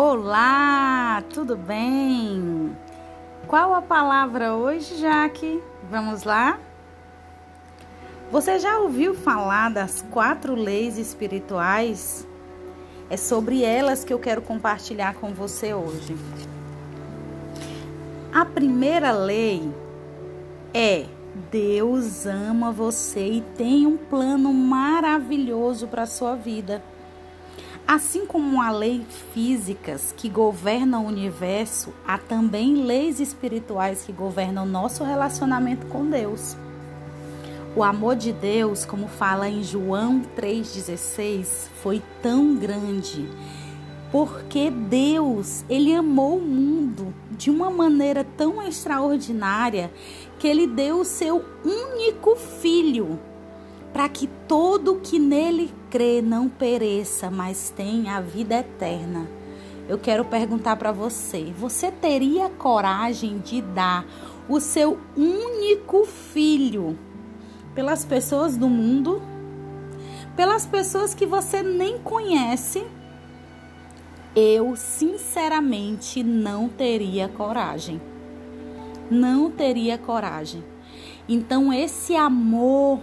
Olá, tudo bem? Qual a palavra hoje, Jaque? Vamos lá? Você já ouviu falar das quatro leis espirituais? É sobre elas que eu quero compartilhar com você hoje. A primeira lei é Deus ama você e tem um plano maravilhoso para sua vida. Assim como há leis físicas que governam o universo, há também leis espirituais que governam nosso relacionamento com Deus. O amor de Deus, como fala em João 3,16, foi tão grande porque Deus, ele amou o mundo de uma maneira tão extraordinária que ele deu o seu único filho para que todo que nele crê não pereça, mas tenha a vida eterna. Eu quero perguntar para você: você teria coragem de dar o seu único filho pelas pessoas do mundo, pelas pessoas que você nem conhece? Eu, sinceramente, não teria coragem. Não teria coragem. Então, esse amor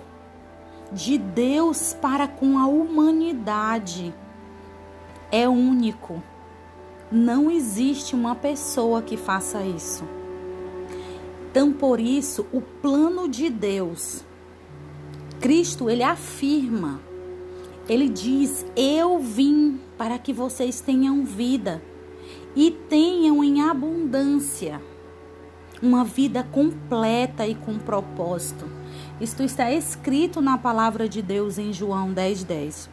de Deus para com a humanidade é único. Não existe uma pessoa que faça isso. Então, por isso, o plano de Deus, Cristo, ele afirma, ele diz: Eu vim para que vocês tenham vida e tenham em abundância uma vida completa e com propósito. Isto está escrito na palavra de Deus em João 10:10. 10.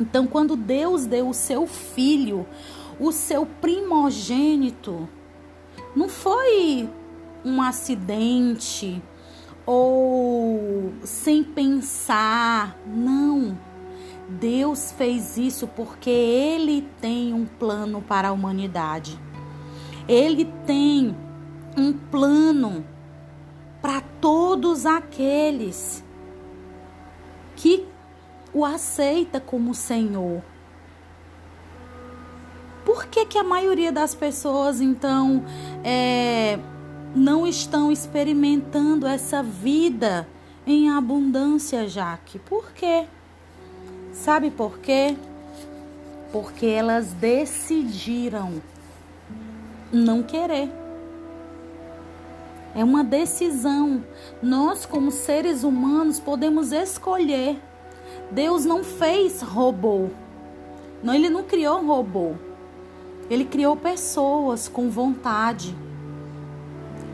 Então, quando Deus deu o seu filho, o seu primogênito, não foi um acidente ou sem pensar, não. Deus fez isso porque Ele tem um plano para a humanidade. Ele tem um plano para todos aqueles que o aceita como Senhor. Por que, que a maioria das pessoas então é, não estão experimentando essa vida em abundância, Jaque? Por quê? Sabe por quê? Porque elas decidiram não querer. É uma decisão. Nós, como seres humanos, podemos escolher. Deus não fez robô. Não, ele não criou robô. Ele criou pessoas com vontade.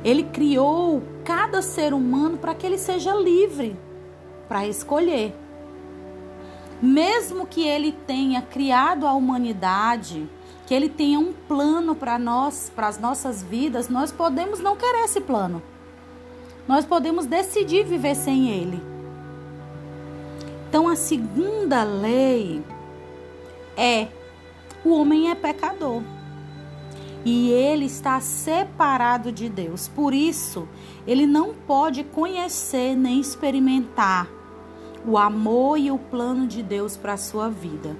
Ele criou cada ser humano para que ele seja livre para escolher. Mesmo que ele tenha criado a humanidade, que Ele tenha um plano para nós, para as nossas vidas, nós podemos não querer esse plano. Nós podemos decidir viver sem Ele. Então, a segunda lei é: o homem é pecador e ele está separado de Deus. Por isso, ele não pode conhecer nem experimentar o amor e o plano de Deus para a sua vida.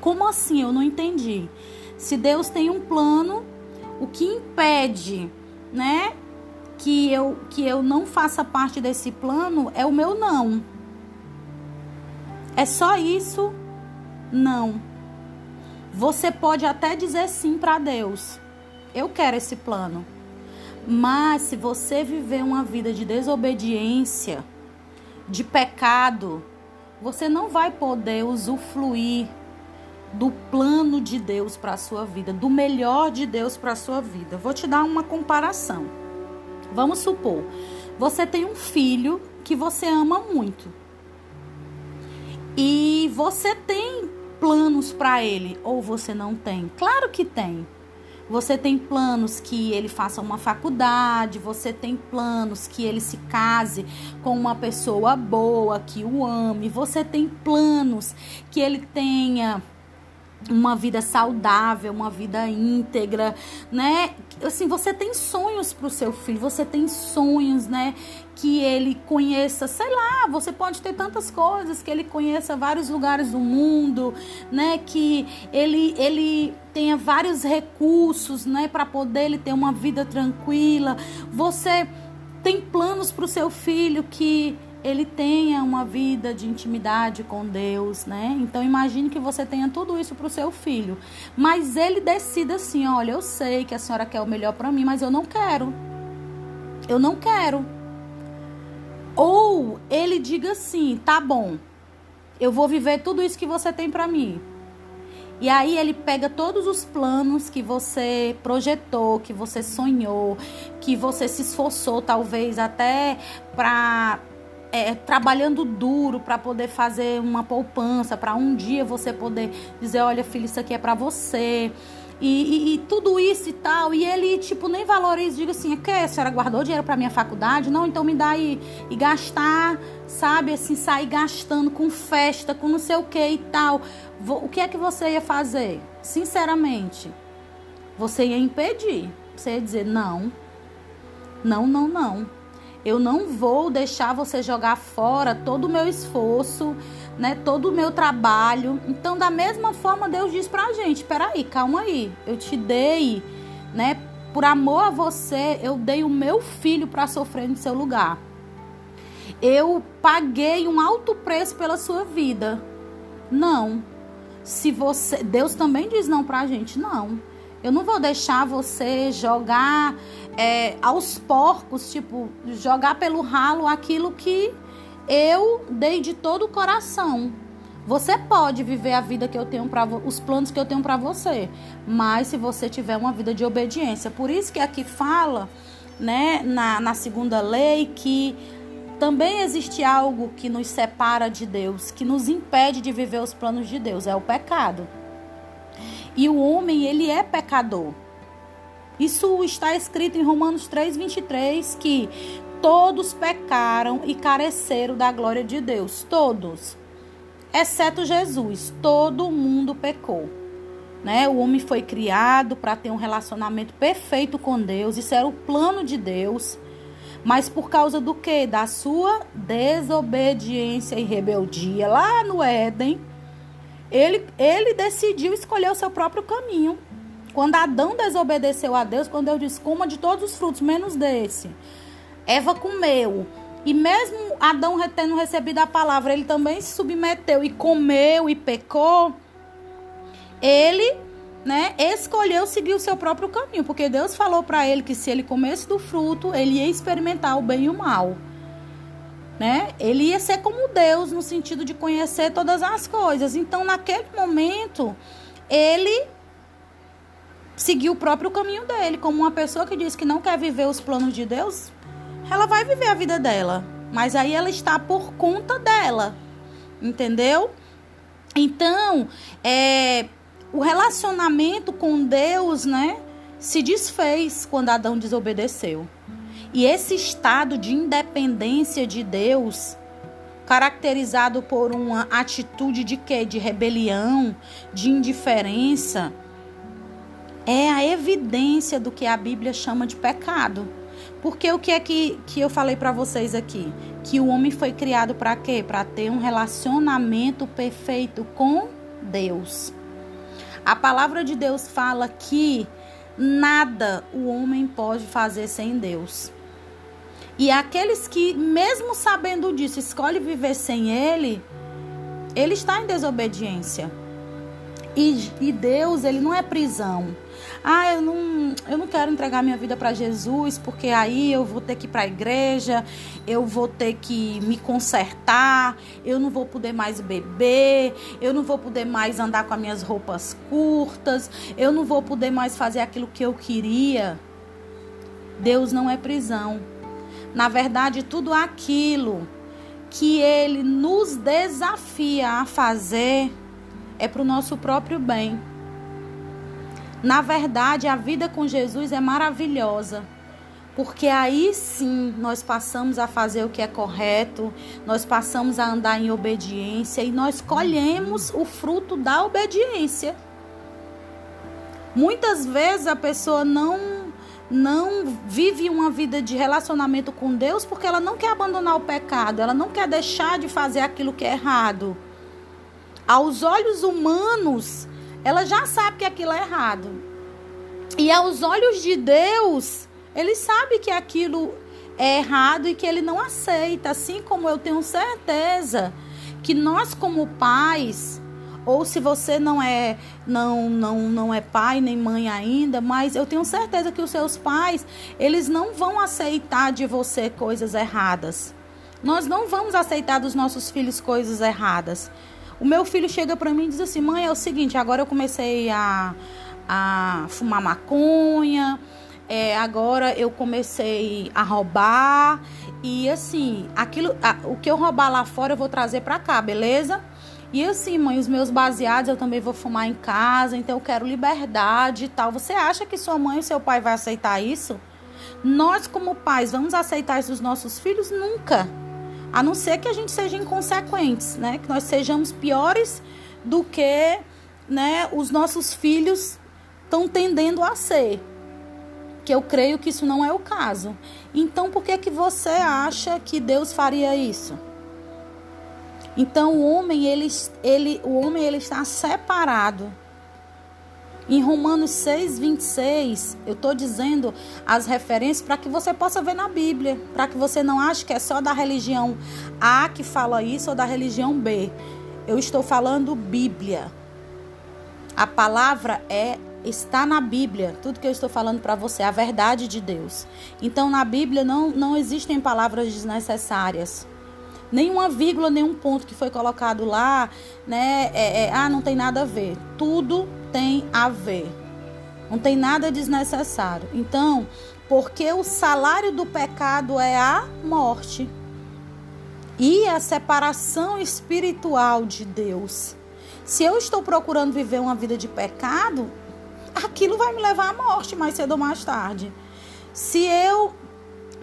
Como assim? Eu não entendi. Se Deus tem um plano, o que impede, né, que eu que eu não faça parte desse plano é o meu não. É só isso? Não. Você pode até dizer sim para Deus. Eu quero esse plano. Mas se você viver uma vida de desobediência, de pecado, você não vai poder usufruir do plano de Deus para a sua vida, do melhor de Deus para a sua vida. Vou te dar uma comparação. Vamos supor, você tem um filho que você ama muito. E você tem planos para ele ou você não tem? Claro que tem. Você tem planos que ele faça uma faculdade, você tem planos que ele se case com uma pessoa boa, que o ame, você tem planos que ele tenha uma vida saudável, uma vida íntegra, né? Assim, você tem sonhos para o seu filho, você tem sonhos, né? Que ele conheça, sei lá, você pode ter tantas coisas, que ele conheça vários lugares do mundo, né? Que ele, ele tenha vários recursos, né? Para poder ele ter uma vida tranquila. Você tem planos para o seu filho que ele tenha uma vida de intimidade com Deus, né? Então imagine que você tenha tudo isso para o seu filho, mas ele decida assim, olha, eu sei que a senhora quer o melhor para mim, mas eu não quero. Eu não quero. Ou ele diga assim, tá bom, eu vou viver tudo isso que você tem para mim. E aí ele pega todos os planos que você projetou, que você sonhou, que você se esforçou talvez até para é, trabalhando duro para poder fazer uma poupança, para um dia você poder dizer, olha filho, isso aqui é para você. E, e, e, tudo isso e tal. E ele, tipo, nem valoriza, diga assim, que a senhora guardou dinheiro para minha faculdade? Não, então me dá aí. E gastar, sabe, assim, sair gastando com festa, com não sei o que e tal. O que é que você ia fazer? Sinceramente, você ia impedir. Você ia dizer, não, não, não, não. Eu não vou deixar você jogar fora todo o meu esforço, né? Todo o meu trabalho. Então, da mesma forma, Deus diz pra gente: peraí, calma aí. Eu te dei, né? Por amor a você, eu dei o meu filho para sofrer no seu lugar. Eu paguei um alto preço pela sua vida. Não. Se você, Deus também diz não pra gente, não. Eu não vou deixar você jogar é, aos porcos, tipo, jogar pelo ralo aquilo que eu dei de todo o coração. Você pode viver a vida que eu tenho para os planos que eu tenho para você, mas se você tiver uma vida de obediência. Por isso que aqui fala, né, na, na segunda lei, que também existe algo que nos separa de Deus, que nos impede de viver os planos de Deus, é o pecado. E o homem, ele é pecador. Isso está escrito em Romanos 3:23 que todos pecaram e careceram da glória de Deus, todos. Exceto Jesus, todo mundo pecou. Né? O homem foi criado para ter um relacionamento perfeito com Deus, isso era o plano de Deus. Mas por causa do que? Da sua desobediência e rebeldia lá no Éden, ele, ele decidiu escolher o seu próprio caminho. Quando Adão desobedeceu a Deus, quando Deus disse: coma de todos os frutos, menos desse. Eva comeu. E mesmo Adão tendo recebido a palavra, ele também se submeteu e comeu e pecou. Ele, né, escolheu seguir o seu próprio caminho, porque Deus falou para ele que se ele comesse do fruto, ele ia experimentar o bem e o mal né? Ele ia ser como Deus no sentido de conhecer todas as coisas. Então, naquele momento, ele seguiu o próprio caminho dele, como uma pessoa que diz que não quer viver os planos de Deus, ela vai viver a vida dela, mas aí ela está por conta dela. Entendeu? Então, é, o relacionamento com Deus, né, se desfez quando Adão desobedeceu. E esse estado de independência de Deus, caracterizado por uma atitude de quê? De rebelião, de indiferença, é a evidência do que a Bíblia chama de pecado. Porque o que é que, que eu falei para vocês aqui? Que o homem foi criado para quê? Para ter um relacionamento perfeito com Deus. A palavra de Deus fala que nada o homem pode fazer sem Deus. E aqueles que, mesmo sabendo disso, escolhem viver sem Ele, ele está em desobediência. E, e Deus, ele não é prisão. Ah, eu não, eu não quero entregar minha vida para Jesus, porque aí eu vou ter que ir para a igreja, eu vou ter que me consertar, eu não vou poder mais beber, eu não vou poder mais andar com as minhas roupas curtas, eu não vou poder mais fazer aquilo que eu queria. Deus não é prisão. Na verdade, tudo aquilo que ele nos desafia a fazer é para o nosso próprio bem. Na verdade, a vida com Jesus é maravilhosa, porque aí sim nós passamos a fazer o que é correto, nós passamos a andar em obediência e nós colhemos o fruto da obediência. Muitas vezes a pessoa não não vive uma vida de relacionamento com Deus porque ela não quer abandonar o pecado, ela não quer deixar de fazer aquilo que é errado. Aos olhos humanos, ela já sabe que aquilo é errado. E aos olhos de Deus, ele sabe que aquilo é errado e que ele não aceita, assim como eu tenho certeza que nós como pais, ou se você não é não não não é pai nem mãe ainda, mas eu tenho certeza que os seus pais, eles não vão aceitar de você coisas erradas. Nós não vamos aceitar dos nossos filhos coisas erradas. O meu filho chega para mim e diz assim: "Mãe, é o seguinte, agora eu comecei a a fumar maconha, é, agora eu comecei a roubar e assim, aquilo, a, o que eu roubar lá fora eu vou trazer para cá, beleza? E assim, mãe, os meus baseados eu também vou fumar em casa, então eu quero liberdade e tal. Você acha que sua mãe e seu pai vai aceitar isso? Nós como pais vamos aceitar isso dos nossos filhos nunca. A não ser que a gente seja inconsequentes, né? Que nós sejamos piores do que, né, os nossos filhos estão tendendo a ser que eu creio que isso não é o caso. Então, por que que você acha que Deus faria isso? Então, o homem ele, ele o homem ele está separado. Em Romanos 6, 26, eu estou dizendo as referências para que você possa ver na Bíblia, para que você não ache que é só da religião A que fala isso ou da religião B. Eu estou falando Bíblia. A palavra é está na Bíblia. Tudo que eu estou falando para você, a verdade de Deus. Então, na Bíblia não, não existem palavras desnecessárias. Nenhuma vírgula, nenhum ponto que foi colocado lá, né? É, é, ah, não tem nada a ver. Tudo tem a ver. Não tem nada desnecessário. Então, porque o salário do pecado é a morte. E a separação espiritual de Deus. Se eu estou procurando viver uma vida de pecado, aquilo vai me levar à morte mais cedo ou mais tarde. Se eu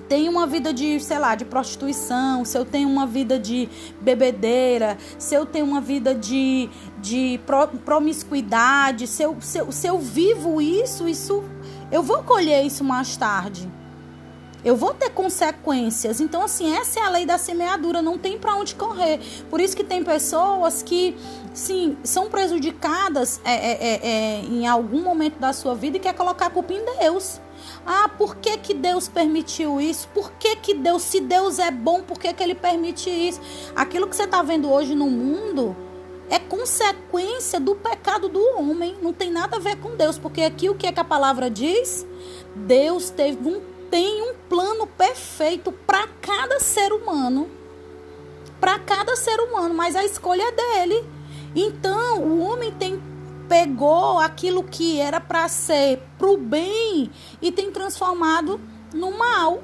tenho uma vida de, sei lá, de prostituição, se eu tenho uma vida de bebedeira, se eu tenho uma vida de, de promiscuidade, se eu, se, eu, se eu vivo isso, isso eu vou colher isso mais tarde. Eu vou ter consequências. Então, assim, essa é a lei da semeadura, não tem para onde correr. Por isso que tem pessoas que, sim, são prejudicadas é, é, é, é, em algum momento da sua vida e quer colocar a culpa em Deus. Ah, por que, que Deus permitiu isso? Por que, que Deus, se Deus é bom, por que, que Ele permite isso? Aquilo que você está vendo hoje no mundo é consequência do pecado do homem. Não tem nada a ver com Deus, porque aqui o que é que a palavra diz? Deus teve um tem um plano perfeito para cada ser humano. Para cada ser humano, mas a escolha é dele. Então, o homem tem pegou aquilo que era para ser pro bem e tem transformado no mal.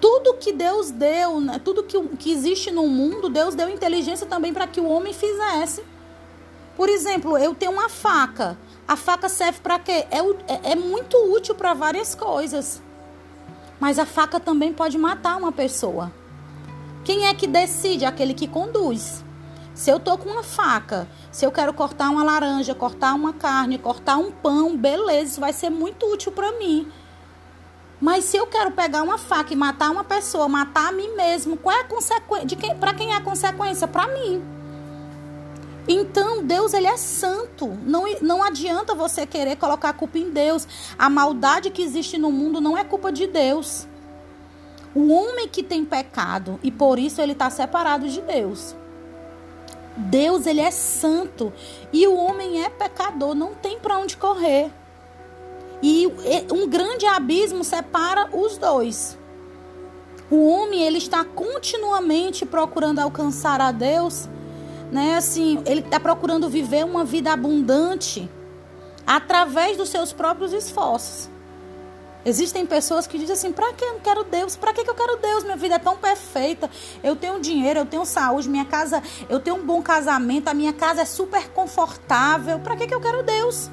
Tudo que Deus deu, né? tudo que, que existe no mundo, Deus deu inteligência também para que o homem fizesse. Por exemplo, eu tenho uma faca. A faca serve para quê? É, é, é muito útil para várias coisas. Mas a faca também pode matar uma pessoa. Quem é que decide? Aquele que conduz. Se eu tô com uma faca, se eu quero cortar uma laranja, cortar uma carne, cortar um pão, beleza, isso vai ser muito útil para mim. Mas se eu quero pegar uma faca e matar uma pessoa, matar a mim mesmo, qual é a consequência? De quem, para quem é a consequência? Para mim. Então, Deus ele é santo. Não, não adianta você querer colocar a culpa em Deus. A maldade que existe no mundo não é culpa de Deus. O homem que tem pecado e por isso ele está separado de Deus. Deus ele é santo e o homem é pecador, não tem para onde correr. E um grande abismo separa os dois. O homem ele está continuamente procurando alcançar a Deus né? Assim, ele está procurando viver uma vida abundante através dos seus próprios esforços. Existem pessoas que dizem assim: para que eu quero Deus? Para que eu quero Deus? Minha vida é tão perfeita. Eu tenho dinheiro, eu tenho saúde, minha casa, eu tenho um bom casamento, a minha casa é super confortável. Para que eu quero Deus?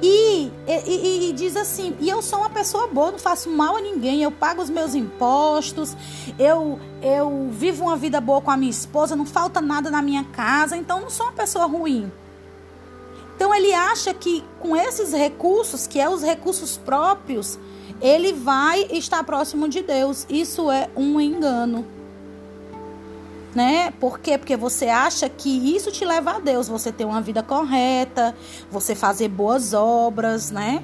E, e, e, diz assim: e eu sou uma pessoa boa, não faço mal a ninguém, eu pago os meus impostos, eu, eu vivo uma vida boa com a minha esposa, não falta nada na minha casa, então não sou uma pessoa ruim. Então ele acha que com esses recursos, que é os recursos próprios, ele vai estar próximo de Deus. Isso é um engano. Né? Por quê? Porque você acha que isso te leva a Deus, você ter uma vida correta, você fazer boas obras, né?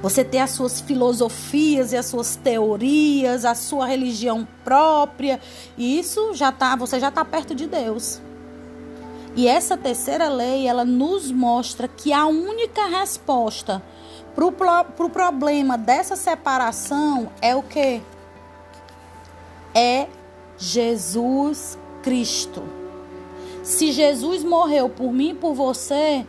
Você ter as suas filosofias e as suas teorias, a sua religião própria, isso já tá, você já está perto de Deus. E essa terceira lei, ela nos mostra que a única resposta para o pro problema dessa separação é o que? É Jesus Cristo. Se Jesus morreu por mim e por você,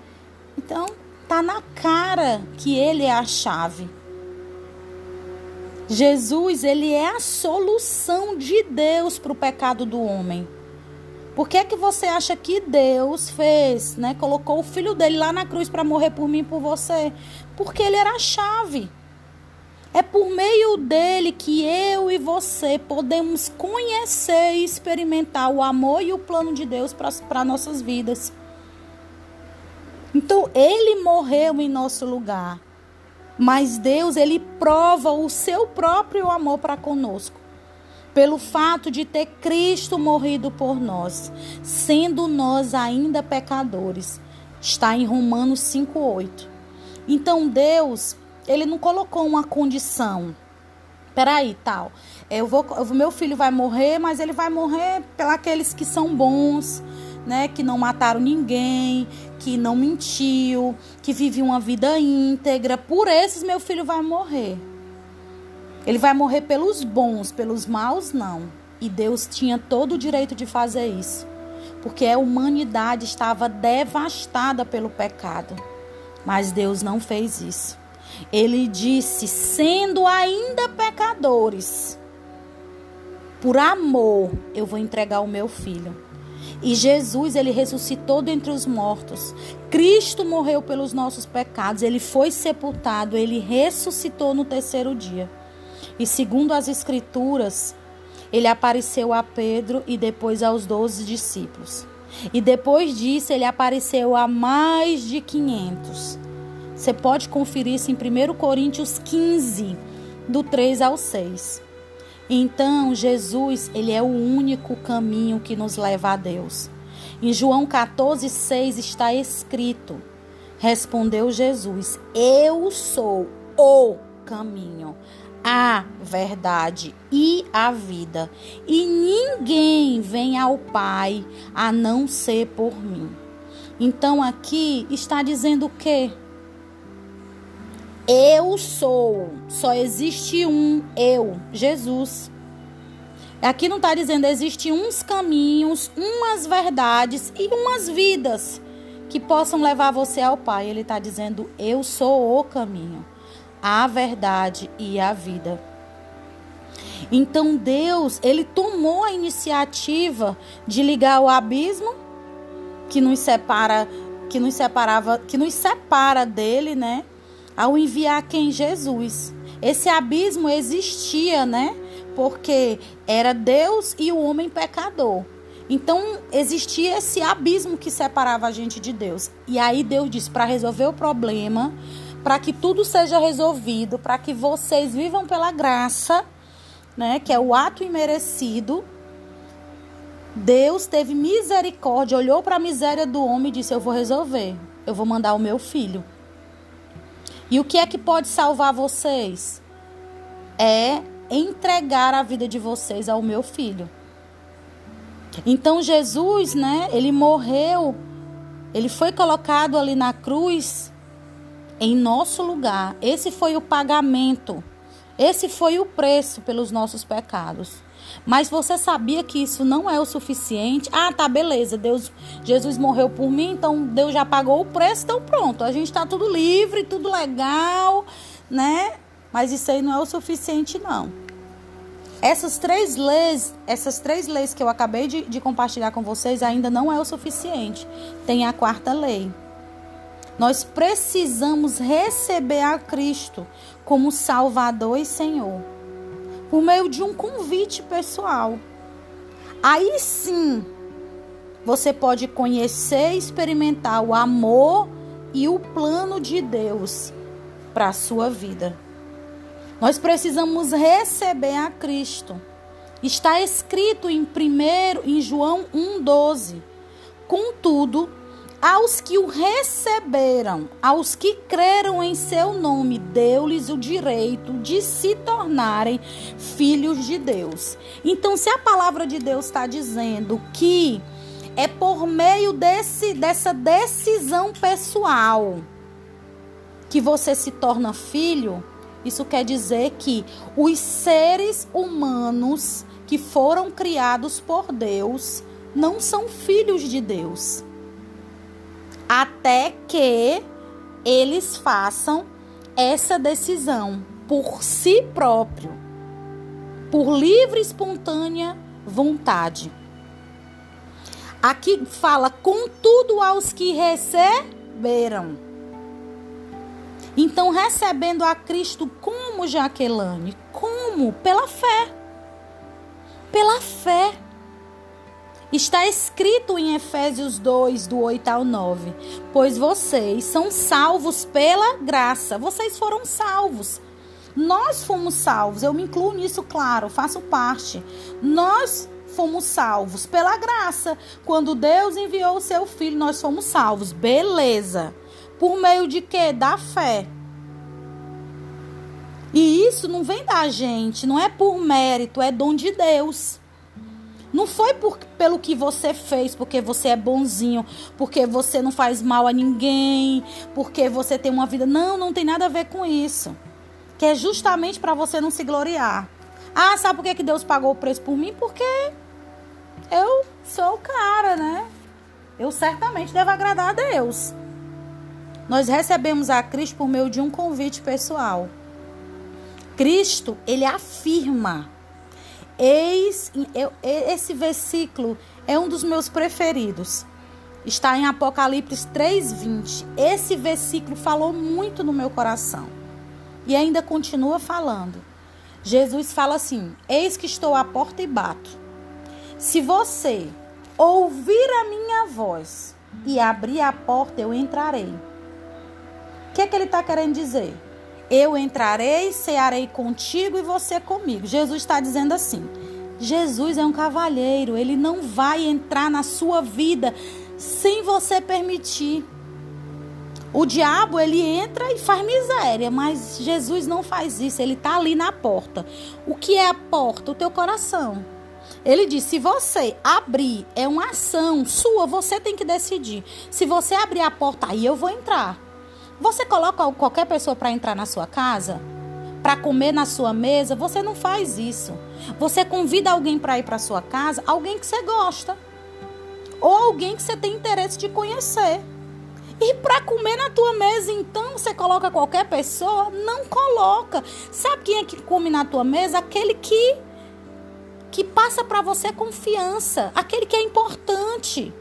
então tá na cara que ele é a chave. Jesus, ele é a solução de Deus para o pecado do homem. Por que é que você acha que Deus fez, né? Colocou o filho dele lá na cruz para morrer por mim e por você? Porque ele era a chave. É por meio dele que eu e você podemos conhecer e experimentar o amor e o plano de Deus para nossas vidas. Então, ele morreu em nosso lugar. Mas Deus, ele prova o seu próprio amor para conosco pelo fato de ter Cristo morrido por nós, sendo nós ainda pecadores. Está em Romanos 5:8. Então Deus, ele não colocou uma condição. Peraí, tal. Eu vou, meu filho vai morrer, mas ele vai morrer pelos que são bons, né? Que não mataram ninguém, que não mentiu, que vive uma vida íntegra. Por esses meu filho vai morrer. Ele vai morrer pelos bons, pelos maus não. E Deus tinha todo o direito de fazer isso, porque a humanidade estava devastada pelo pecado. Mas Deus não fez isso. Ele disse: sendo ainda pecadores, por amor eu vou entregar o meu filho. E Jesus, ele ressuscitou dentre os mortos. Cristo morreu pelos nossos pecados, ele foi sepultado, ele ressuscitou no terceiro dia. E segundo as Escrituras, ele apareceu a Pedro e depois aos doze discípulos. E depois disso, ele apareceu a mais de 500. Você pode conferir isso em 1 Coríntios 15, do 3 ao 6. Então, Jesus, ele é o único caminho que nos leva a Deus. Em João 14, 6 está escrito: Respondeu Jesus: Eu sou o caminho, a verdade e a vida, e ninguém vem ao Pai a não ser por mim. Então aqui está dizendo o quê? Eu sou, só existe um eu, Jesus. Aqui não está dizendo existe uns caminhos, umas verdades e umas vidas que possam levar você ao Pai. Ele está dizendo eu sou o caminho a verdade e a vida. Então Deus, ele tomou a iniciativa de ligar o abismo que nos separa, que nos separava, que nos separa dele, né? Ao enviar quem Jesus. Esse abismo existia, né? Porque era Deus e o homem pecador. Então existia esse abismo que separava a gente de Deus. E aí Deus disse para resolver o problema, para que tudo seja resolvido, para que vocês vivam pela graça, né, que é o ato imerecido. Deus teve misericórdia, olhou para a miséria do homem e disse: Eu vou resolver, eu vou mandar o meu filho. E o que é que pode salvar vocês? É entregar a vida de vocês ao meu filho. Então Jesus, né, ele morreu, ele foi colocado ali na cruz em nosso lugar. Esse foi o pagamento. Esse foi o preço pelos nossos pecados. Mas você sabia que isso não é o suficiente? Ah, tá, beleza. Deus, Jesus morreu por mim, então Deus já pagou o preço, então pronto. A gente está tudo livre, tudo legal, né? Mas isso aí não é o suficiente, não. Essas três leis, essas três leis que eu acabei de, de compartilhar com vocês ainda não é o suficiente. Tem a quarta lei. Nós precisamos receber a Cristo como Salvador e Senhor, por meio de um convite pessoal. Aí sim, você pode conhecer e experimentar o amor e o plano de Deus para a sua vida. Nós precisamos receber a Cristo. Está escrito em primeiro em João 1:12. Contudo, aos que o receberam, aos que creram em seu nome, deu-lhes o direito de se tornarem filhos de Deus. Então, se a palavra de Deus está dizendo que é por meio desse, dessa decisão pessoal que você se torna filho, isso quer dizer que os seres humanos que foram criados por Deus não são filhos de Deus. Até que eles façam essa decisão por si próprio, por livre e espontânea vontade. Aqui fala, contudo, aos que receberam. Então, recebendo a Cristo como Jaqueline? Como? Pela fé. Pela fé. Está escrito em Efésios 2, do 8 ao 9: Pois vocês são salvos pela graça. Vocês foram salvos. Nós fomos salvos. Eu me incluo nisso, claro, faço parte. Nós fomos salvos pela graça. Quando Deus enviou o seu filho, nós fomos salvos. Beleza. Por meio de quê? Da fé. E isso não vem da gente, não é por mérito, é dom de Deus. Não foi por, pelo que você fez, porque você é bonzinho, porque você não faz mal a ninguém, porque você tem uma vida. Não, não tem nada a ver com isso. Que é justamente para você não se gloriar. Ah, sabe por que, que Deus pagou o preço por mim? Porque eu sou o cara, né? Eu certamente devo agradar a Deus. Nós recebemos a Cristo por meio de um convite pessoal. Cristo, ele afirma. Eis, eu, esse versículo é um dos meus preferidos. Está em Apocalipse 3:20. Esse versículo falou muito no meu coração. E ainda continua falando. Jesus fala assim: Eis que estou à porta e bato. Se você ouvir a minha voz e abrir a porta, eu entrarei o que, é que ele está querendo dizer? Eu entrarei, cearei contigo e você comigo. Jesus está dizendo assim: Jesus é um cavalheiro, ele não vai entrar na sua vida sem você permitir. O diabo ele entra e faz miséria, mas Jesus não faz isso, ele está ali na porta. O que é a porta? O teu coração. Ele diz: se você abrir, é uma ação sua, você tem que decidir. Se você abrir a porta, aí eu vou entrar. Você coloca qualquer pessoa para entrar na sua casa? Para comer na sua mesa? Você não faz isso. Você convida alguém para ir para sua casa, alguém que você gosta. Ou alguém que você tem interesse de conhecer. E para comer na tua mesa, então, você coloca qualquer pessoa? Não coloca. Sabe quem é que come na tua mesa? Aquele que que passa para você confiança, aquele que é importante.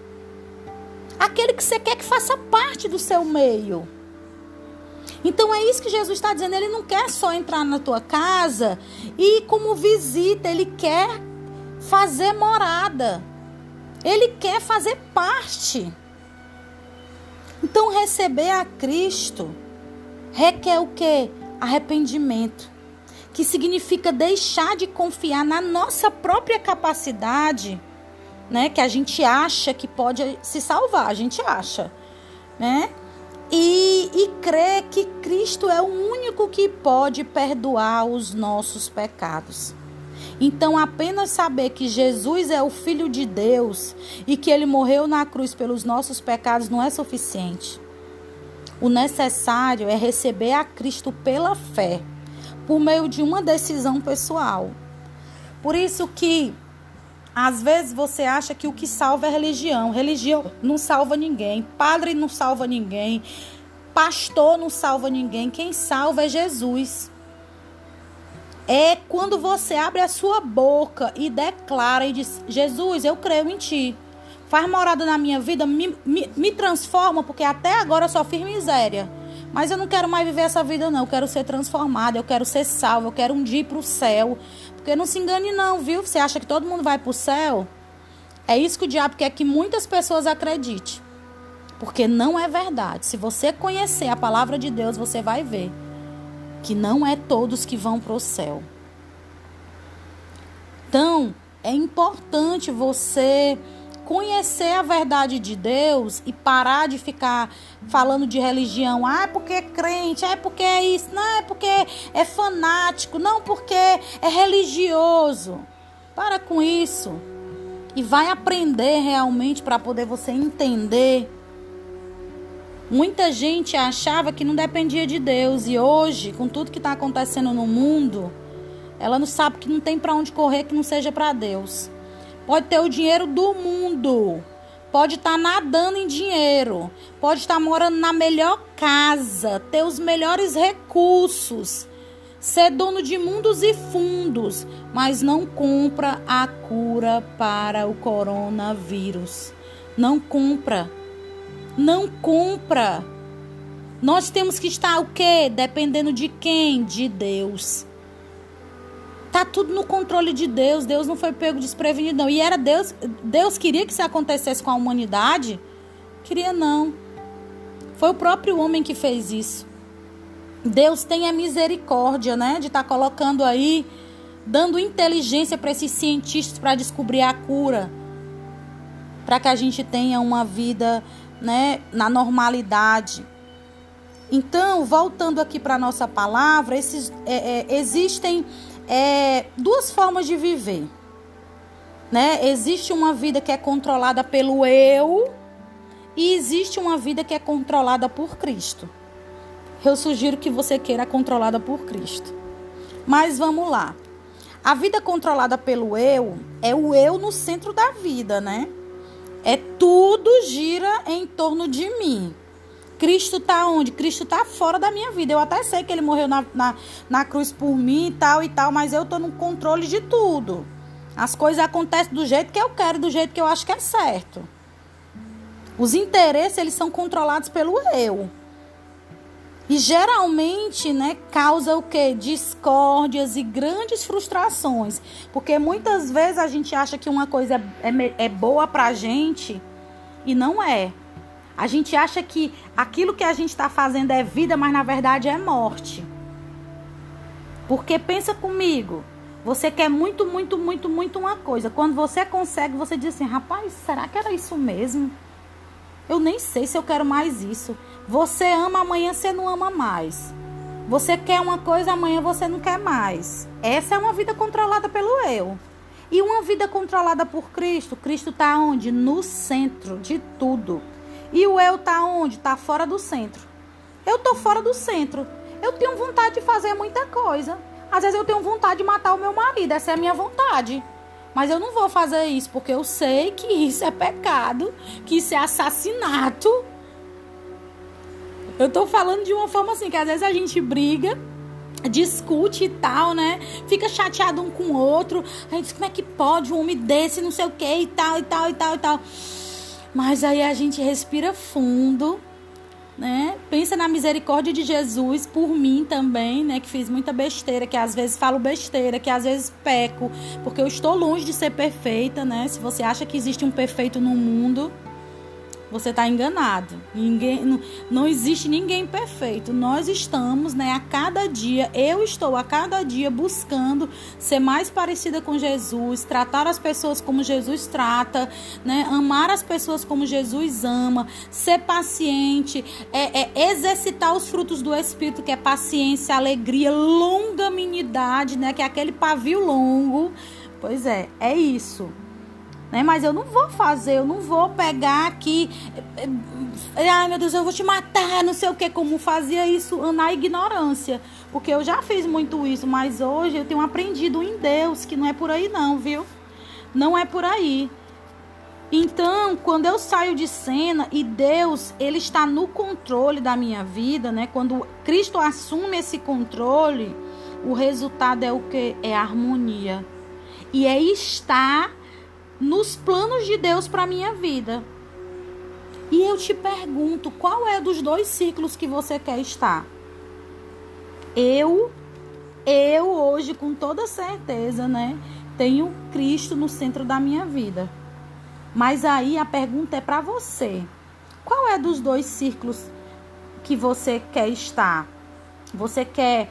Aquele que você quer que faça parte do seu meio. Então é isso que Jesus está dizendo. Ele não quer só entrar na tua casa e como visita, ele quer fazer morada. Ele quer fazer parte. Então receber a Cristo requer o que? Arrependimento. Que significa deixar de confiar na nossa própria capacidade, né? Que a gente acha que pode se salvar, a gente acha, né? E, e crer que Cristo é o único que pode perdoar os nossos pecados. Então, apenas saber que Jesus é o Filho de Deus e que ele morreu na cruz pelos nossos pecados não é suficiente. O necessário é receber a Cristo pela fé, por meio de uma decisão pessoal. Por isso que às vezes você acha que o que salva é religião. Religião não salva ninguém. Padre não salva ninguém. Pastor não salva ninguém. Quem salva é Jesus. É quando você abre a sua boca e declara e diz: Jesus, eu creio em ti. Faz morada na minha vida, me, me, me transforma, porque até agora eu só fiz miséria. Mas eu não quero mais viver essa vida, não. Eu quero ser transformada, eu quero ser salva, eu quero um dia ir para o céu. Porque não se engane não, viu? Você acha que todo mundo vai para o céu? É isso que o diabo quer que muitas pessoas acreditem. Porque não é verdade. Se você conhecer a palavra de Deus, você vai ver que não é todos que vão para o céu. Então, é importante você conhecer a verdade de Deus e parar de ficar falando de religião. Ah, é porque é crente, ah, é porque é isso, não, é porque é fanático, não, porque é religioso. Para com isso. E vai aprender realmente para poder você entender. Muita gente achava que não dependia de Deus e hoje, com tudo que está acontecendo no mundo, ela não sabe que não tem para onde correr que não seja para Deus. Pode ter o dinheiro do mundo, pode estar tá nadando em dinheiro, pode estar tá morando na melhor casa, ter os melhores recursos, ser dono de mundos e fundos, mas não compra a cura para o coronavírus. Não compra. Não compra. Nós temos que estar o quê? Dependendo de quem? De Deus. Tá tudo no controle de Deus. Deus não foi pego desprevenido, não. E era Deus. Deus queria que isso acontecesse com a humanidade? Queria não. Foi o próprio homem que fez isso. Deus tem a misericórdia, né? De estar tá colocando aí, dando inteligência para esses cientistas para descobrir a cura. Para que a gente tenha uma vida, né? Na normalidade. Então, voltando aqui para nossa palavra, esses, é, é, existem é, duas formas de viver. Né? Existe uma vida que é controlada pelo eu e existe uma vida que é controlada por Cristo. Eu sugiro que você queira controlada por Cristo. Mas vamos lá. A vida controlada pelo eu é o eu no centro da vida, né? É tudo gira em torno de mim. Cristo está onde? Cristo está fora da minha vida. Eu até sei que ele morreu na, na, na cruz por mim e tal e tal, mas eu estou no controle de tudo. As coisas acontecem do jeito que eu quero, do jeito que eu acho que é certo. Os interesses, eles são controlados pelo eu. E geralmente, né, causa o quê? Discórdias e grandes frustrações. Porque muitas vezes a gente acha que uma coisa é, é, é boa pra gente e não é. A gente acha que aquilo que a gente está fazendo é vida, mas na verdade é morte. Porque pensa comigo, você quer muito, muito, muito, muito uma coisa. Quando você consegue, você diz assim: rapaz, será que era isso mesmo? Eu nem sei se eu quero mais isso. Você ama, amanhã você não ama mais. Você quer uma coisa, amanhã você não quer mais. Essa é uma vida controlada pelo eu. E uma vida controlada por Cristo. Cristo está onde? No centro de tudo. E o eu tá onde? Tá fora do centro. Eu tô fora do centro. Eu tenho vontade de fazer muita coisa. Às vezes eu tenho vontade de matar o meu marido, essa é a minha vontade. Mas eu não vou fazer isso porque eu sei que isso é pecado, que isso é assassinato. Eu tô falando de uma forma assim, que às vezes a gente briga, discute e tal, né? Fica chateado um com o outro. A gente diz, como é que pode um homem desse, não sei o que e tal, e tal, e tal, e tal. Mas aí a gente respira fundo, né? Pensa na misericórdia de Jesus por mim também, né? Que fiz muita besteira, que às vezes falo besteira, que às vezes peco, porque eu estou longe de ser perfeita, né? Se você acha que existe um perfeito no mundo, você está enganado. Ninguém, não, não existe ninguém perfeito. Nós estamos, né, a cada dia, eu estou a cada dia buscando ser mais parecida com Jesus, tratar as pessoas como Jesus trata, né, amar as pessoas como Jesus ama, ser paciente, é, é exercitar os frutos do Espírito, que é paciência, alegria, longanimidade, né, que é aquele pavio longo. Pois é, é isso né? Mas eu não vou fazer, eu não vou pegar aqui, eh, eh, ai meu Deus, eu vou te matar, não sei o que, como fazia isso na ignorância, porque eu já fiz muito isso, mas hoje eu tenho aprendido em Deus que não é por aí não, viu? Não é por aí. Então, quando eu saio de cena e Deus, ele está no controle da minha vida, né? Quando Cristo assume esse controle, o resultado é o que? É harmonia. E é estar nos planos de Deus para minha vida. E eu te pergunto, qual é dos dois ciclos que você quer estar? Eu, eu hoje com toda certeza, né, tenho Cristo no centro da minha vida. Mas aí a pergunta é para você. Qual é dos dois círculos que você quer estar? Você quer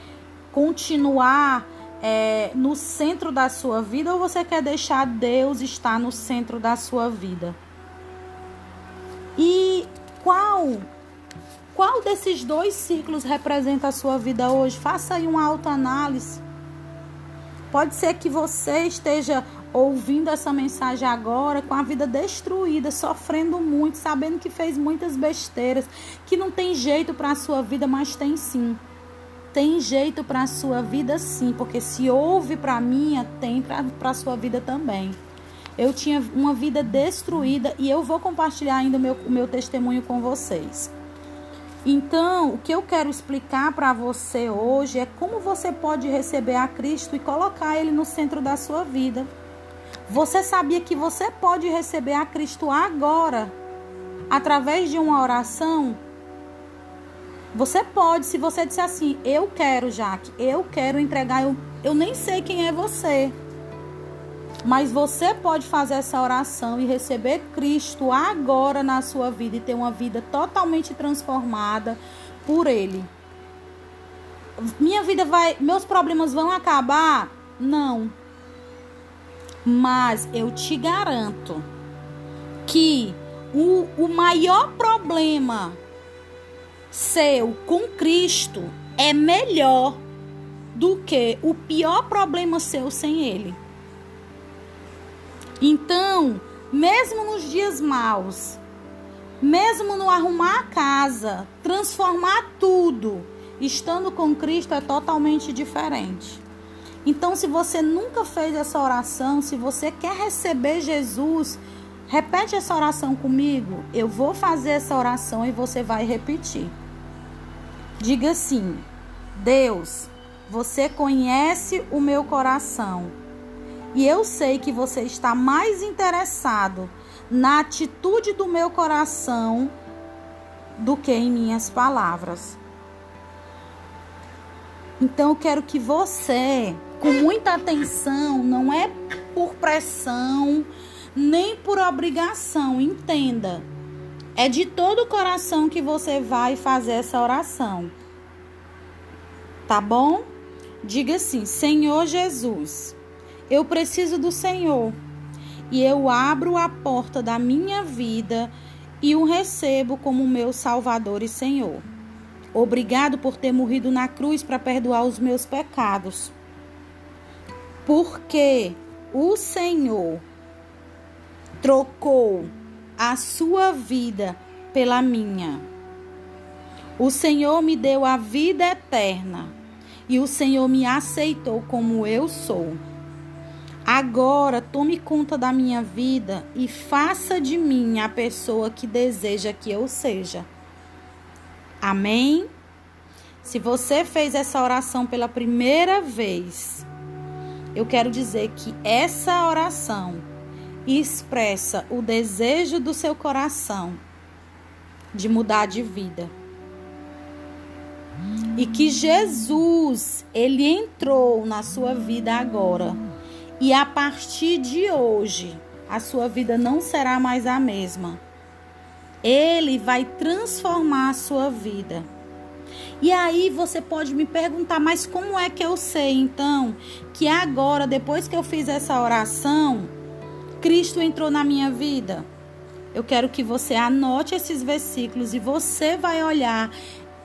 continuar é, no centro da sua vida ou você quer deixar Deus estar no centro da sua vida? E qual qual desses dois ciclos representa a sua vida hoje? Faça aí uma autoanálise. Pode ser que você esteja ouvindo essa mensagem agora com a vida destruída, sofrendo muito, sabendo que fez muitas besteiras, que não tem jeito para a sua vida, mas tem sim. Tem jeito para a sua vida sim, porque se houve para a minha, tem para a sua vida também. Eu tinha uma vida destruída e eu vou compartilhar ainda o meu, meu testemunho com vocês. Então, o que eu quero explicar para você hoje é como você pode receber a Cristo e colocar Ele no centro da sua vida. Você sabia que você pode receber a Cristo agora, através de uma oração? Você pode, se você disser assim, eu quero, Jaque, eu quero entregar, eu, eu nem sei quem é você. Mas você pode fazer essa oração e receber Cristo agora na sua vida e ter uma vida totalmente transformada por Ele. Minha vida vai. Meus problemas vão acabar? Não. Mas eu te garanto que o, o maior problema seu com Cristo é melhor do que o pior problema seu sem Ele. Então, mesmo nos dias maus, mesmo no arrumar a casa, transformar tudo, estando com Cristo é totalmente diferente. Então, se você nunca fez essa oração, se você quer receber Jesus, repete essa oração comigo. Eu vou fazer essa oração e você vai repetir. Diga assim: Deus, você conhece o meu coração e eu sei que você está mais interessado na atitude do meu coração do que em minhas palavras. Então eu quero que você, com muita atenção, não é por pressão, nem por obrigação, entenda. É de todo o coração que você vai fazer essa oração. Tá bom? Diga assim: Senhor Jesus, eu preciso do Senhor. E eu abro a porta da minha vida e o recebo como meu Salvador e Senhor. Obrigado por ter morrido na cruz para perdoar os meus pecados. Porque o Senhor trocou a sua vida pela minha. O Senhor me deu a vida eterna e o Senhor me aceitou como eu sou. Agora tome conta da minha vida e faça de mim a pessoa que deseja que eu seja. Amém? Se você fez essa oração pela primeira vez, eu quero dizer que essa oração expressa o desejo do seu coração de mudar de vida. E que Jesus, ele entrou na sua vida agora e a partir de hoje, a sua vida não será mais a mesma. Ele vai transformar a sua vida. E aí você pode me perguntar, mas como é que eu sei então que agora, depois que eu fiz essa oração, Cristo entrou na minha vida? Eu quero que você anote esses versículos e você vai olhar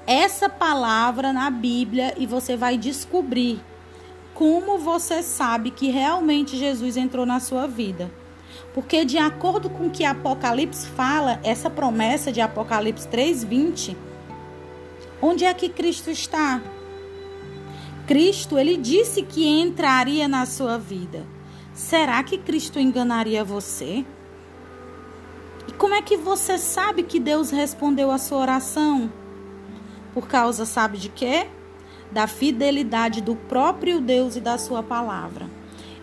essa palavra na Bíblia e você vai descobrir como você sabe que realmente Jesus entrou na sua vida. Porque de acordo com o que Apocalipse fala, essa promessa de Apocalipse 3:20, onde é que Cristo está? Cristo, ele disse que entraria na sua vida. Será que Cristo enganaria você? E como é que você sabe que Deus respondeu a sua oração? Por causa sabe de quê? da fidelidade do próprio Deus e da sua palavra.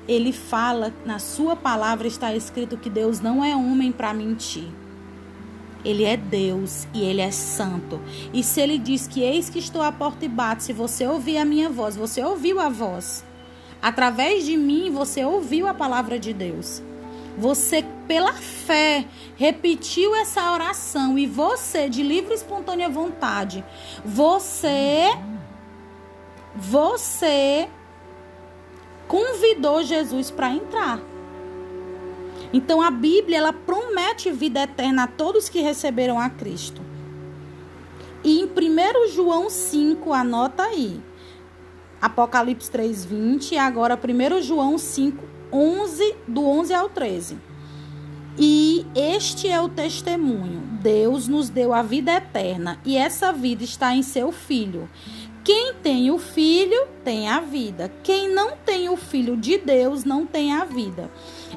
Ele fala, na sua palavra está escrito que Deus não é homem para mentir. Ele é Deus e ele é santo. E se ele diz que eis que estou à porta e bato, se você ouvir a minha voz, você ouviu a voz. Através de mim, você ouviu a palavra de Deus. Você pela fé, repetiu essa oração e você, de livre e espontânea vontade, você, você convidou Jesus para entrar. Então a Bíblia ela promete vida eterna a todos que receberam a Cristo. E em 1 João 5, anota aí. Apocalipse 3:20 e agora 1 João 5, 11, do 11 ao 13. E este é o testemunho: Deus nos deu a vida eterna, e essa vida está em seu Filho. Quem tem o Filho tem a vida. Quem não tem o Filho de Deus não tem a vida.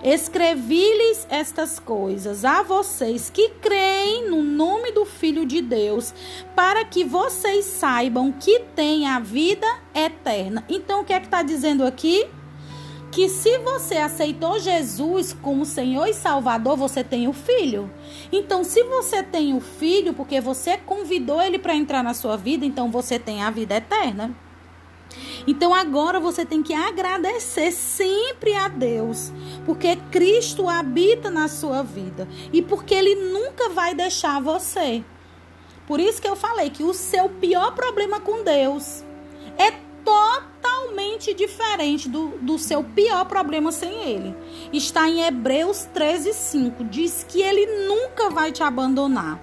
Escrevi-lhes estas coisas a vocês que creem no nome do Filho de Deus, para que vocês saibam que têm a vida eterna. Então, o que é que está dizendo aqui? que se você aceitou Jesus como Senhor e Salvador, você tem o filho. Então, se você tem o filho, porque você convidou ele para entrar na sua vida, então você tem a vida eterna. Então agora você tem que agradecer sempre a Deus, porque Cristo habita na sua vida e porque ele nunca vai deixar você. Por isso que eu falei que o seu pior problema com Deus é totalmente diferente do, do seu pior problema sem ele. Está em Hebreus 13, 5. Diz que ele nunca vai te abandonar.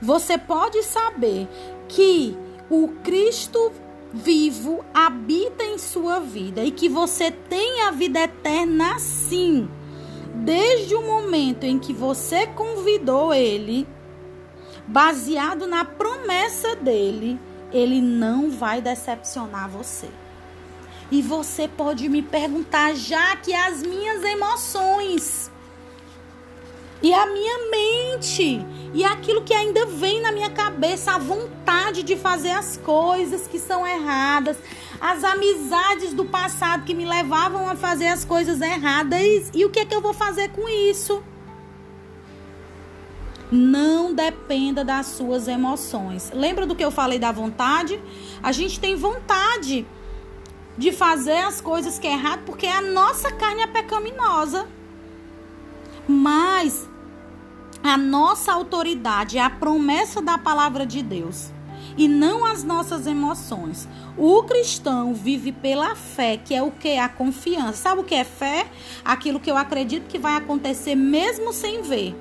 Você pode saber que o Cristo vivo habita em sua vida e que você tem a vida eterna sim. Desde o momento em que você convidou ele, baseado na promessa dele, ele não vai decepcionar você. E você pode me perguntar, já que as minhas emoções e a minha mente e aquilo que ainda vem na minha cabeça, a vontade de fazer as coisas que são erradas, as amizades do passado que me levavam a fazer as coisas erradas, e o que é que eu vou fazer com isso? Não dependa das suas emoções. Lembra do que eu falei da vontade? A gente tem vontade de fazer as coisas que é errado porque a nossa carne é pecaminosa. Mas a nossa autoridade é a promessa da palavra de Deus e não as nossas emoções. O cristão vive pela fé, que é o que? A confiança. Sabe o que é fé? Aquilo que eu acredito que vai acontecer mesmo sem ver.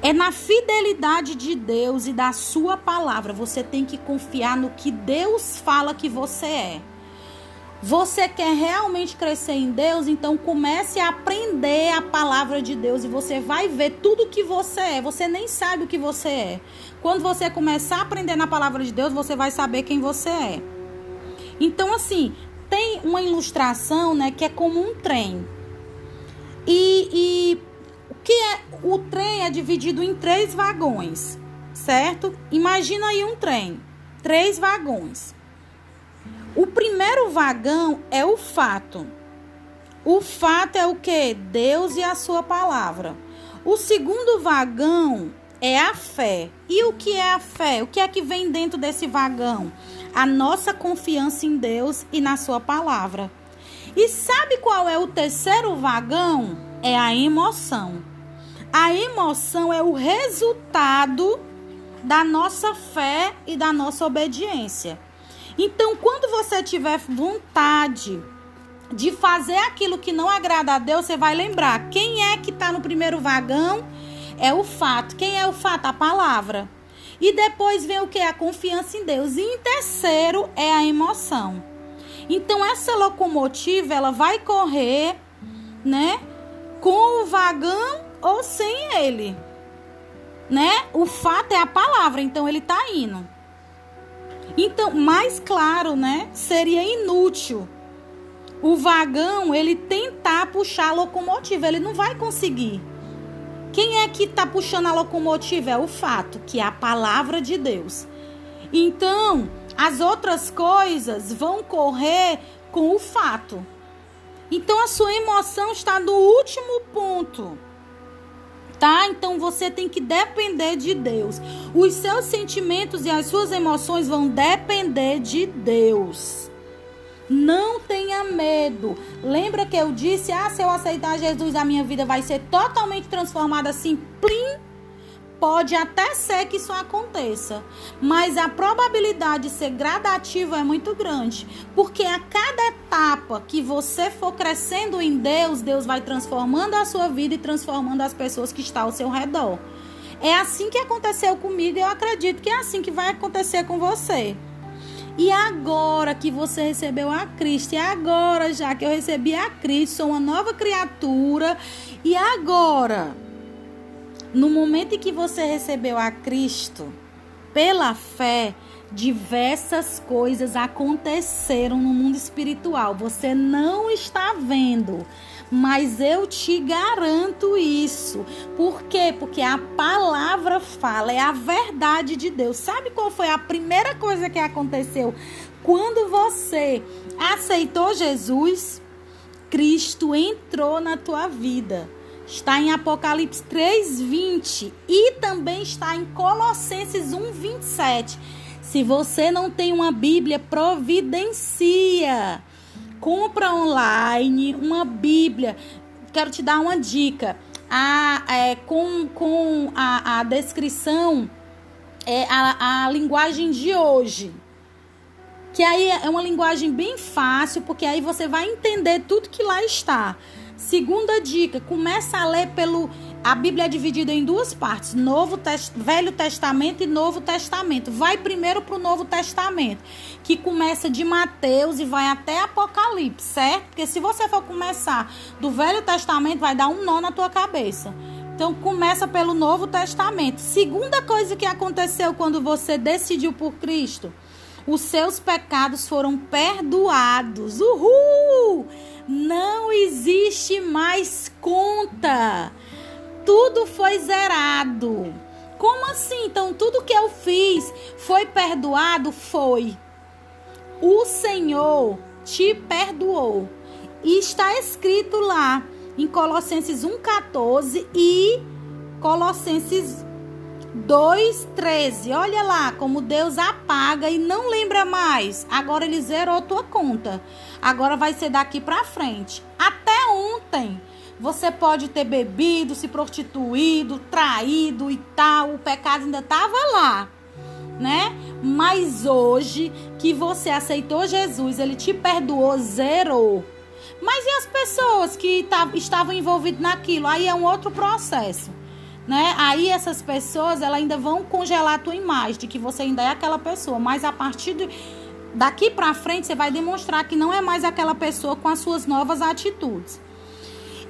É na fidelidade de Deus e da sua palavra. Você tem que confiar no que Deus fala que você é. Você quer realmente crescer em Deus? Então comece a aprender a palavra de Deus e você vai ver tudo o que você é. Você nem sabe o que você é. Quando você começar a aprender na palavra de Deus, você vai saber quem você é. Então assim, tem uma ilustração, né, que é como um trem. E, e que é o trem é dividido em três vagões, certo? Imagina aí um trem, três vagões. O primeiro vagão é o fato. O fato é o que? Deus e a sua palavra. O segundo vagão é a fé. E o que é a fé? O que é que vem dentro desse vagão? A nossa confiança em Deus e na sua palavra. E sabe qual é o terceiro vagão? É a emoção. A emoção é o resultado da nossa fé e da nossa obediência. Então, quando você tiver vontade de fazer aquilo que não agrada a Deus, você vai lembrar quem é que está no primeiro vagão? É o fato. Quem é o fato? A palavra. E depois vem o que? A confiança em Deus. E em terceiro é a emoção. Então, essa locomotiva, ela vai correr, né? Com o vagão ou sem ele. Né? O fato é a palavra, então ele está indo. Então, mais claro, né? Seria inútil o vagão ele tentar puxar a locomotiva, ele não vai conseguir. Quem é que está puxando a locomotiva? É o fato, que é a palavra de Deus. Então, as outras coisas vão correr com o fato. Então, a sua emoção está no último ponto tá? Então você tem que depender de Deus. Os seus sentimentos e as suas emoções vão depender de Deus. Não tenha medo. Lembra que eu disse: ah, se eu aceitar Jesus, a minha vida vai ser totalmente transformada assim, plim? Pode até ser que isso aconteça, mas a probabilidade de ser gradativa é muito grande, porque a cada etapa que você for crescendo em Deus, Deus vai transformando a sua vida e transformando as pessoas que estão ao seu redor. É assim que aconteceu comigo e eu acredito que é assim que vai acontecer com você. E agora que você recebeu a Cristo, e agora já que eu recebi a Cristo, sou uma nova criatura, e agora, no momento em que você recebeu a Cristo, pela fé, diversas coisas aconteceram no mundo espiritual. Você não está vendo, mas eu te garanto isso. Por quê? Porque a palavra fala, é a verdade de Deus. Sabe qual foi a primeira coisa que aconteceu quando você aceitou Jesus? Cristo entrou na tua vida. Está em Apocalipse 3:20 e também está em Colossenses 1:27. Se você não tem uma Bíblia, providencia compra online uma Bíblia. Quero te dar uma dica. A, é, com com a, a descrição, é, a, a linguagem de hoje. Que aí é uma linguagem bem fácil, porque aí você vai entender tudo que lá está. Segunda dica, começa a ler pelo a Bíblia é dividida em duas partes, Novo Test, Velho Testamento e Novo Testamento. Vai primeiro para o Novo Testamento, que começa de Mateus e vai até Apocalipse, certo? Porque se você for começar do Velho Testamento, vai dar um nó na tua cabeça. Então começa pelo Novo Testamento. Segunda coisa que aconteceu quando você decidiu por Cristo, os seus pecados foram perdoados. Uhul! Não existe mais conta tudo foi zerado. Como assim? Então, tudo que eu fiz foi perdoado? Foi. O Senhor te perdoou. E está escrito lá em Colossenses 1,14 e Colossenses 2,13. Olha lá como Deus apaga e não lembra mais. Agora ele zerou tua conta. Agora vai ser daqui para frente. Até ontem você pode ter bebido, se prostituído, traído e tal, o pecado ainda estava lá, né? Mas hoje que você aceitou Jesus, ele te perdoou, zerou. Mas e as pessoas que estavam envolvidas naquilo? Aí é um outro processo, né? Aí essas pessoas, elas ainda vão congelar a tua imagem de que você ainda é aquela pessoa, mas a partir de daqui para frente você vai demonstrar que não é mais aquela pessoa com as suas novas atitudes.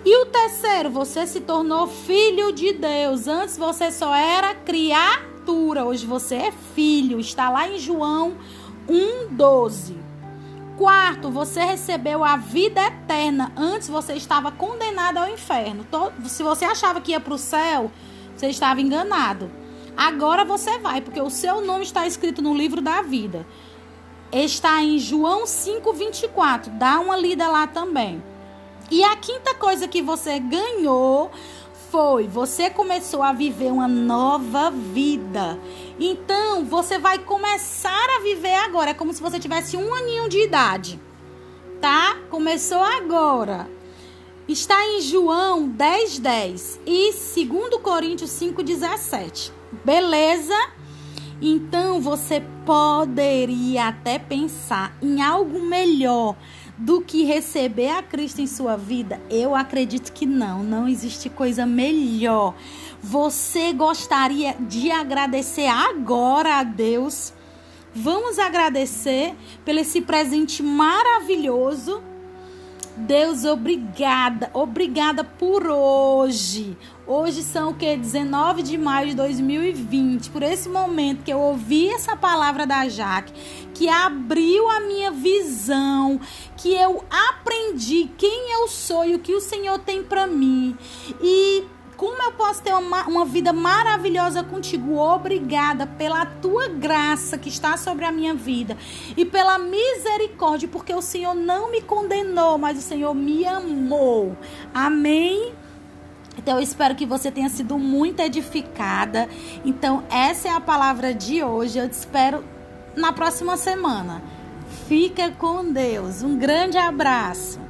E o terceiro, você se tornou filho de Deus. Antes você só era criatura, hoje você é filho. Está lá em João 1:12. Quarto, você recebeu a vida eterna. Antes você estava condenado ao inferno. Se você achava que ia para o céu, você estava enganado. Agora você vai, porque o seu nome está escrito no livro da vida. Está em João 5:24. Dá uma lida lá também. E a quinta coisa que você ganhou foi você começou a viver uma nova vida. Então, você vai começar a viver agora. É como se você tivesse um aninho de idade. Tá? Começou agora. Está em João 10, 10 e 2 Coríntios 5, 17. Beleza? Então você poderia até pensar em algo melhor do que receber a Cristo em sua vida? Eu acredito que não, não existe coisa melhor. Você gostaria de agradecer agora a Deus? Vamos agradecer pelo esse presente maravilhoso Deus, obrigada, obrigada por hoje. Hoje são o que? 19 de maio de 2020. Por esse momento que eu ouvi essa palavra da Jaque, que abriu a minha visão, que eu aprendi quem eu sou e o que o Senhor tem para mim. E como eu posso ter uma, uma vida maravilhosa contigo? Obrigada pela tua graça que está sobre a minha vida e pela misericórdia, porque o Senhor não me condenou, mas o Senhor me amou. Amém. Então eu espero que você tenha sido muito edificada. Então essa é a palavra de hoje. Eu te espero na próxima semana. Fica com Deus. Um grande abraço.